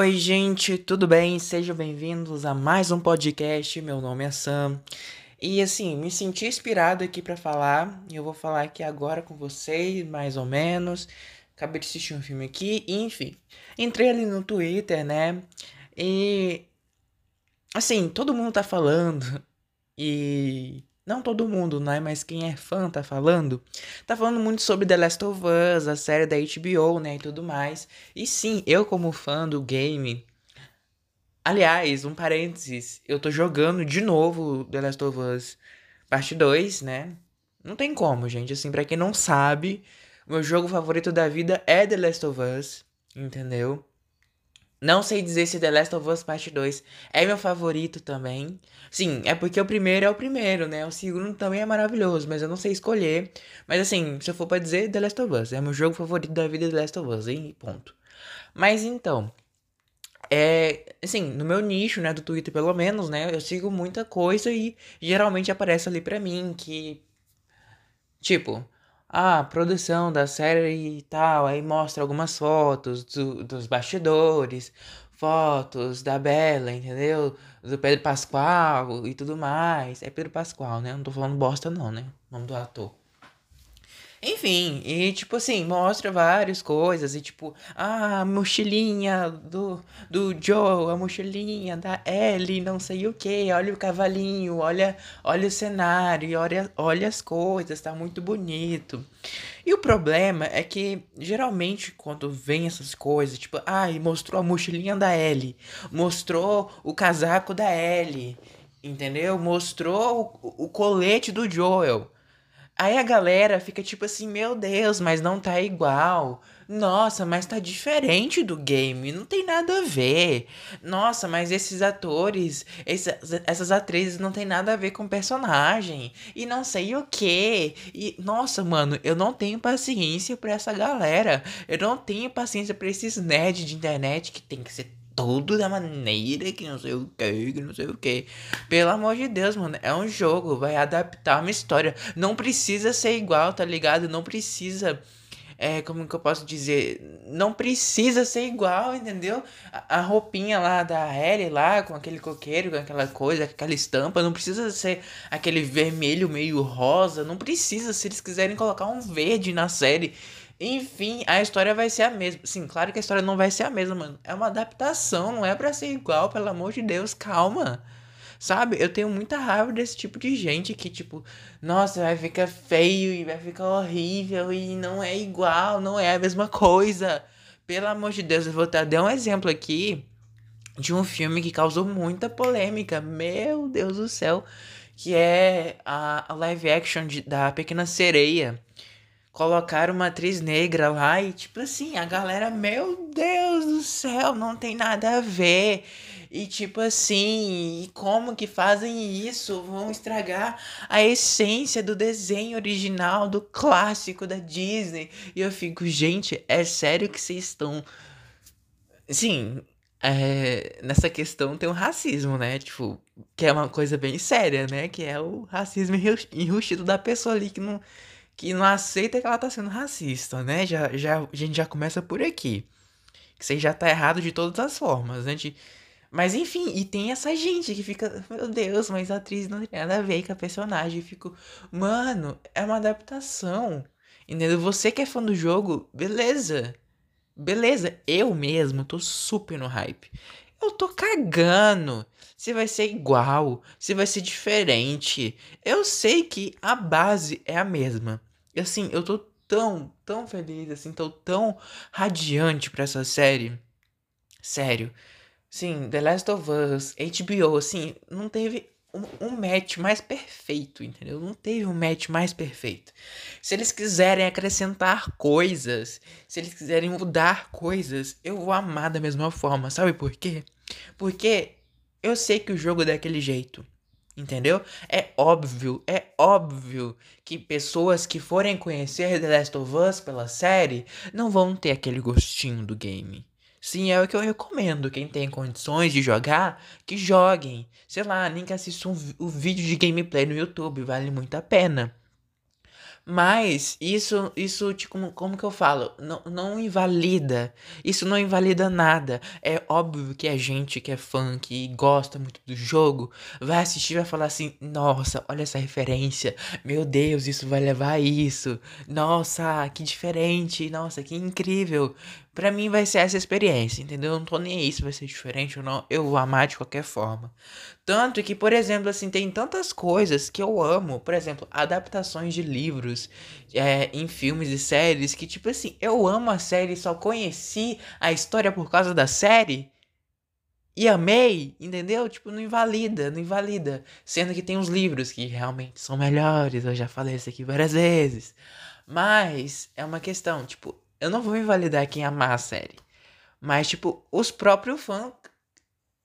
Oi, gente, tudo bem? Sejam bem-vindos a mais um podcast. Meu nome é Sam. E assim, me senti inspirado aqui para falar. E eu vou falar aqui agora com vocês, mais ou menos. Acabei de assistir um filme aqui, enfim. Entrei ali no Twitter, né? E assim, todo mundo tá falando e não todo mundo, né? Mas quem é fã tá falando. Tá falando muito sobre The Last of Us, a série da HBO, né? E tudo mais. E sim, eu, como fã do game. Aliás, um parênteses. Eu tô jogando de novo The Last of Us parte 2, né? Não tem como, gente. Assim, pra quem não sabe, meu jogo favorito da vida é The Last of Us. Entendeu? Não sei dizer se The Last of Us Part 2 é meu favorito também. Sim, é porque o primeiro é o primeiro, né? O segundo também é maravilhoso, mas eu não sei escolher. Mas assim, se eu for pra dizer, The Last of Us é meu jogo favorito da vida The Last of Us, hein? Ponto. Mas então, é, assim, no meu nicho, né, do Twitter pelo menos, né, eu sigo muita coisa e geralmente aparece ali pra mim que tipo, a produção da série e tal, aí mostra algumas fotos do, dos bastidores, fotos da Bela, entendeu? Do Pedro Pascoal e tudo mais. É Pedro Pascoal, né? Não tô falando bosta não, né? O nome do ator. Enfim, e tipo assim, mostra várias coisas, e tipo, ah, a mochilinha do, do Joe, a mochilinha da Ellie, não sei o que, olha o cavalinho, olha, olha o cenário, olha, olha as coisas, tá muito bonito. E o problema é que, geralmente, quando vem essas coisas, tipo, ai, ah, mostrou a mochilinha da Ellie, mostrou o casaco da Ellie, entendeu? Mostrou o, o colete do Joel. Aí a galera fica tipo assim, meu Deus, mas não tá igual. Nossa, mas tá diferente do game, não tem nada a ver. Nossa, mas esses atores, esses, essas atrizes não tem nada a ver com o personagem. E não sei o que. E nossa, mano, eu não tenho paciência para essa galera. Eu não tenho paciência para esses nerds de internet que tem que ser tudo da maneira que não sei o que, que não sei o que. Pelo amor de Deus, mano, é um jogo, vai adaptar uma história. Não precisa ser igual, tá ligado? Não precisa. É, como que eu posso dizer? Não precisa ser igual, entendeu? A, a roupinha lá da Ellie lá, com aquele coqueiro, com aquela coisa, aquela estampa, não precisa ser aquele vermelho meio rosa, não precisa, se eles quiserem colocar um verde na série enfim, a história vai ser a mesma. Sim, claro que a história não vai ser a mesma, mano. É uma adaptação, não é para ser igual, pelo amor de Deus, calma. Sabe? Eu tenho muita raiva desse tipo de gente que, tipo, nossa, vai ficar feio e vai ficar horrível e não é igual, não é a mesma coisa. Pelo amor de Deus, eu vou dar um exemplo aqui de um filme que causou muita polêmica. Meu Deus do céu. Que é a, a live action de, da Pequena Sereia colocaram uma atriz negra lá e tipo assim, a galera, meu Deus do céu, não tem nada a ver. E tipo assim, e como que fazem isso? Vão estragar a essência do desenho original, do clássico da Disney. E eu fico, gente, é sério que vocês estão. Sim, é, nessa questão tem o racismo, né? Tipo, que é uma coisa bem séria, né? Que é o racismo enrustido da pessoa ali que não que não aceita que ela tá sendo racista, né? Já, já, a gente já começa por aqui. Que você já tá errado de todas as formas, né? De... Mas enfim, e tem essa gente que fica, meu Deus, mas a atriz não tem nada a ver com a personagem. Eu fico, mano, é uma adaptação. Entendeu? Você que é fã do jogo, beleza. Beleza, eu mesmo tô super no hype. Eu tô cagando se vai ser igual, se vai ser diferente. Eu sei que a base é a mesma. E assim, eu tô tão, tão feliz, assim, tô tão radiante pra essa série. Sério. Sim, The Last of Us, HBO, assim, não teve um, um, match mais perfeito, entendeu? Não teve um match mais perfeito. Se eles quiserem acrescentar coisas, se eles quiserem mudar coisas, eu vou amar da mesma forma. Sabe por quê? Porque eu sei que o jogo é daquele jeito. Entendeu? É óbvio, é óbvio que pessoas que forem conhecer The Last of Us pela série não vão ter aquele gostinho do game. Sim, é o que eu recomendo. Quem tem condições de jogar, que joguem. Sei lá, nem que assistam um, um vídeo de gameplay no YouTube, vale muito a pena. Mas isso, isso tipo, como, que eu falo? Não, não invalida. Isso não invalida nada. É óbvio que a gente que é fã, que gosta muito do jogo, vai assistir e vai falar assim: nossa, olha essa referência. Meu Deus, isso vai levar a isso. Nossa, que diferente. Nossa, que incrível. Pra mim vai ser essa experiência, entendeu? Eu não tô nem aí se vai ser diferente ou não. Eu vou amar de qualquer forma. Tanto que, por exemplo, assim, tem tantas coisas que eu amo. Por exemplo, adaptações de livros é, em filmes e séries. Que, tipo assim, eu amo a série só conheci a história por causa da série. E amei, entendeu? Tipo, não invalida, não invalida. Sendo que tem uns livros que realmente são melhores. Eu já falei isso aqui várias vezes. Mas é uma questão, tipo, eu não vou invalidar quem amar a série. Mas, tipo, os próprios fãs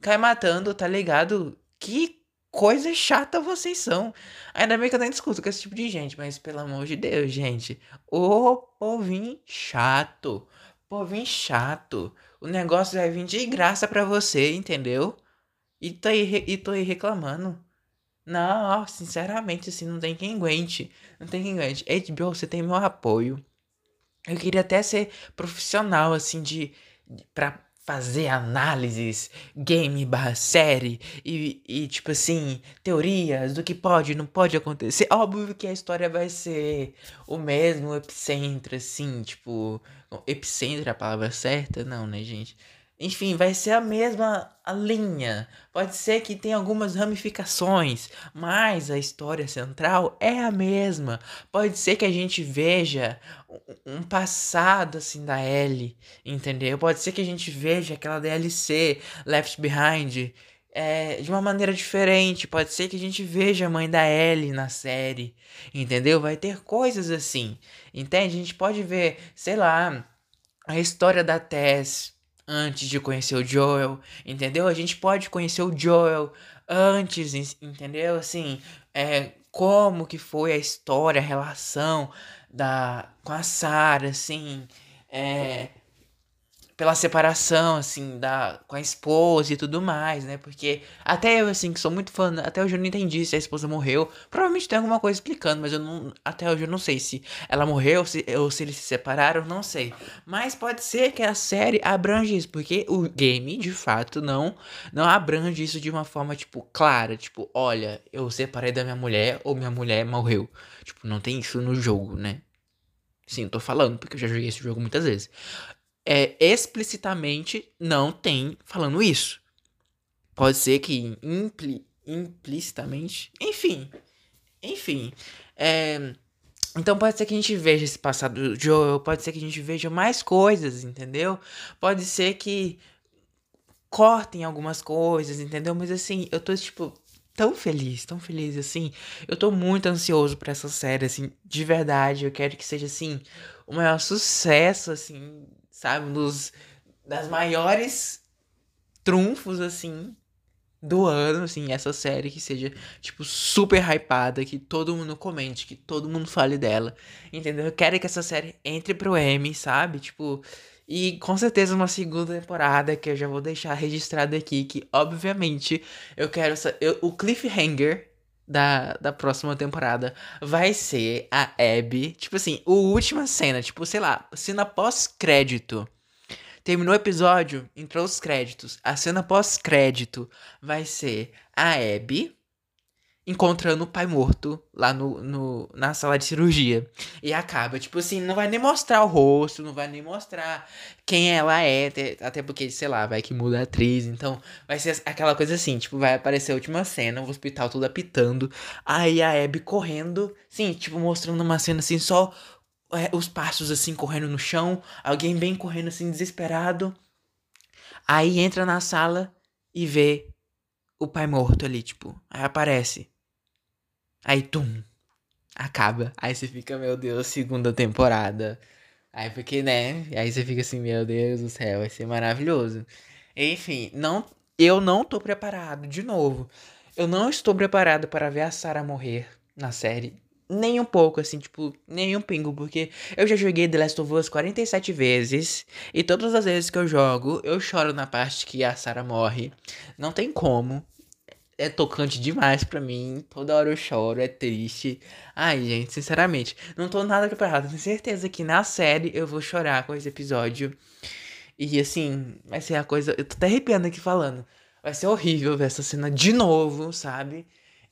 caem matando, tá ligado? Que coisa chata vocês são. Ainda bem que eu nem discuto com esse tipo de gente, mas pelo amor de Deus, gente. Ô povinho chato. Povinho chato. O negócio vai vir de graça pra você, entendeu? E tô aí, e tô aí reclamando. Não, sinceramente, assim, não tem quem aguente. Não tem quem aguente. HBO, você tem meu apoio. Eu queria até ser profissional, assim, de. de pra fazer análises, game barra série, e, e, tipo assim, teorias do que pode e não pode acontecer. Óbvio que a história vai ser o mesmo epicentro, assim, tipo. Epicentro é a palavra certa? Não, né, gente? Enfim, vai ser a mesma linha. Pode ser que tenha algumas ramificações, mas a história central é a mesma. Pode ser que a gente veja um passado assim da Ellie, entendeu? Pode ser que a gente veja aquela DLC Left Behind é, de uma maneira diferente. Pode ser que a gente veja a mãe da Ellie na série, entendeu? Vai ter coisas assim, entende? A gente pode ver, sei lá, a história da Tess antes de conhecer o Joel, entendeu? A gente pode conhecer o Joel antes, entendeu? Assim, é, como que foi a história, a relação da com a Sarah, assim, é, pela separação, assim, da, com a esposa e tudo mais, né? Porque até eu, assim, que sou muito fã, até hoje eu não entendi se a esposa morreu. Provavelmente tem alguma coisa explicando, mas eu não, até hoje eu não sei se ela morreu se, ou se eles se separaram, não sei. Mas pode ser que a série abrange isso, porque o game, de fato, não, não abrange isso de uma forma, tipo, clara. Tipo, olha, eu separei da minha mulher ou minha mulher morreu. Tipo, não tem isso no jogo, né? Sim, eu tô falando, porque eu já joguei esse jogo muitas vezes é, explicitamente não tem falando isso. Pode ser que impli, implicitamente. Enfim. Enfim. É, então pode ser que a gente veja esse passado do Joel. Pode ser que a gente veja mais coisas, entendeu? Pode ser que cortem algumas coisas, entendeu? Mas assim, eu tô tipo tão feliz, tão feliz assim. Eu tô muito ansioso para essa série assim, de verdade. Eu quero que seja assim o maior sucesso assim sabe? Dos das maiores trunfos, assim, do ano, assim, essa série que seja, tipo, super hypada, que todo mundo comente, que todo mundo fale dela, entendeu? Eu quero que essa série entre pro M, sabe? Tipo, e com certeza uma segunda temporada que eu já vou deixar registrado aqui, que obviamente eu quero essa, eu, o cliffhanger da, da próxima temporada vai ser a Abby. Tipo assim, a última cena, tipo, sei lá, cena pós-crédito. Terminou o episódio, entrou os créditos. A cena pós-crédito vai ser a Abby encontrando o pai morto lá no, no, na sala de cirurgia. E acaba, tipo assim, não vai nem mostrar o rosto, não vai nem mostrar quem ela é, até porque, sei lá, vai que muda a atriz. Então, vai ser aquela coisa assim, tipo, vai aparecer a última cena, o hospital todo apitando, aí a Abby correndo, sim, tipo, mostrando uma cena assim, só é, os passos assim, correndo no chão, alguém bem correndo assim, desesperado. Aí entra na sala e vê o pai morto ali, tipo, aí aparece Aí, tum, acaba. Aí você fica, meu Deus, segunda temporada. Aí porque, né? Aí você fica assim, meu Deus do céu, vai ser maravilhoso. Enfim, não, eu não tô preparado, de novo. Eu não estou preparado para ver a Sarah morrer na série. Nem um pouco, assim, tipo, nem um pingo, porque eu já joguei The Last of Us 47 vezes. E todas as vezes que eu jogo, eu choro na parte que a Sarah morre. Não tem como. É tocante demais pra mim. Toda hora eu choro, é triste. Ai, gente, sinceramente, não tô nada preparado. Tenho certeza que na série eu vou chorar com esse episódio. E assim, vai ser a coisa. Eu tô até arrepiando aqui falando. Vai ser horrível ver essa cena de novo, sabe?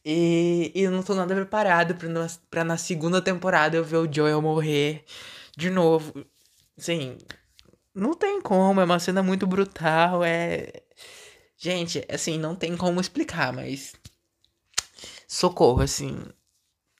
E, e eu não tô nada preparado pra, na, pra na segunda temporada eu ver o Joel morrer de novo. Sim, não tem como, é uma cena muito brutal, é. Gente, assim, não tem como explicar, mas. Socorro, assim.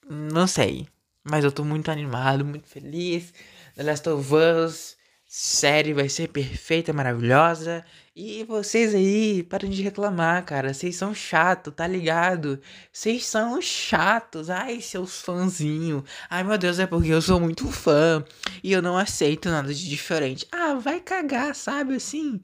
Não sei. Mas eu tô muito animado, muito feliz. The Last of Us série vai ser perfeita, maravilhosa. E vocês aí, parem de reclamar, cara. Vocês são chato, tá ligado? Vocês são chatos. Ai, seus fãzinhos. Ai, meu Deus, é porque eu sou muito fã. E eu não aceito nada de diferente. Ah, vai cagar, sabe? Assim,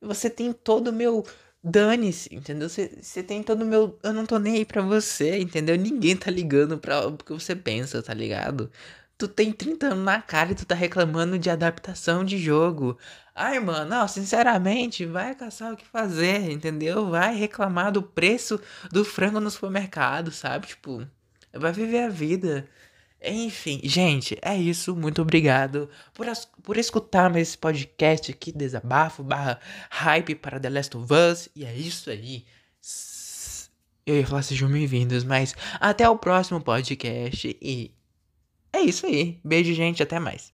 você tem todo o meu. Dane-se, entendeu? Você tem todo o meu. Eu não tô nem aí pra você, entendeu? Ninguém tá ligando pra o que você pensa, tá ligado? Tu tem 30 anos na cara e tu tá reclamando de adaptação de jogo. Ai, mano, não, sinceramente, vai caçar o que fazer, entendeu? Vai reclamar do preço do frango no supermercado, sabe? Tipo, vai viver a vida. Enfim, gente, é isso. Muito obrigado por, as, por escutar esse podcast aqui, desabafo barra hype para The Last of Us. E é isso aí. Eu ia falar sejam bem-vindos, mas até o próximo podcast e é isso aí. Beijo, gente. Até mais.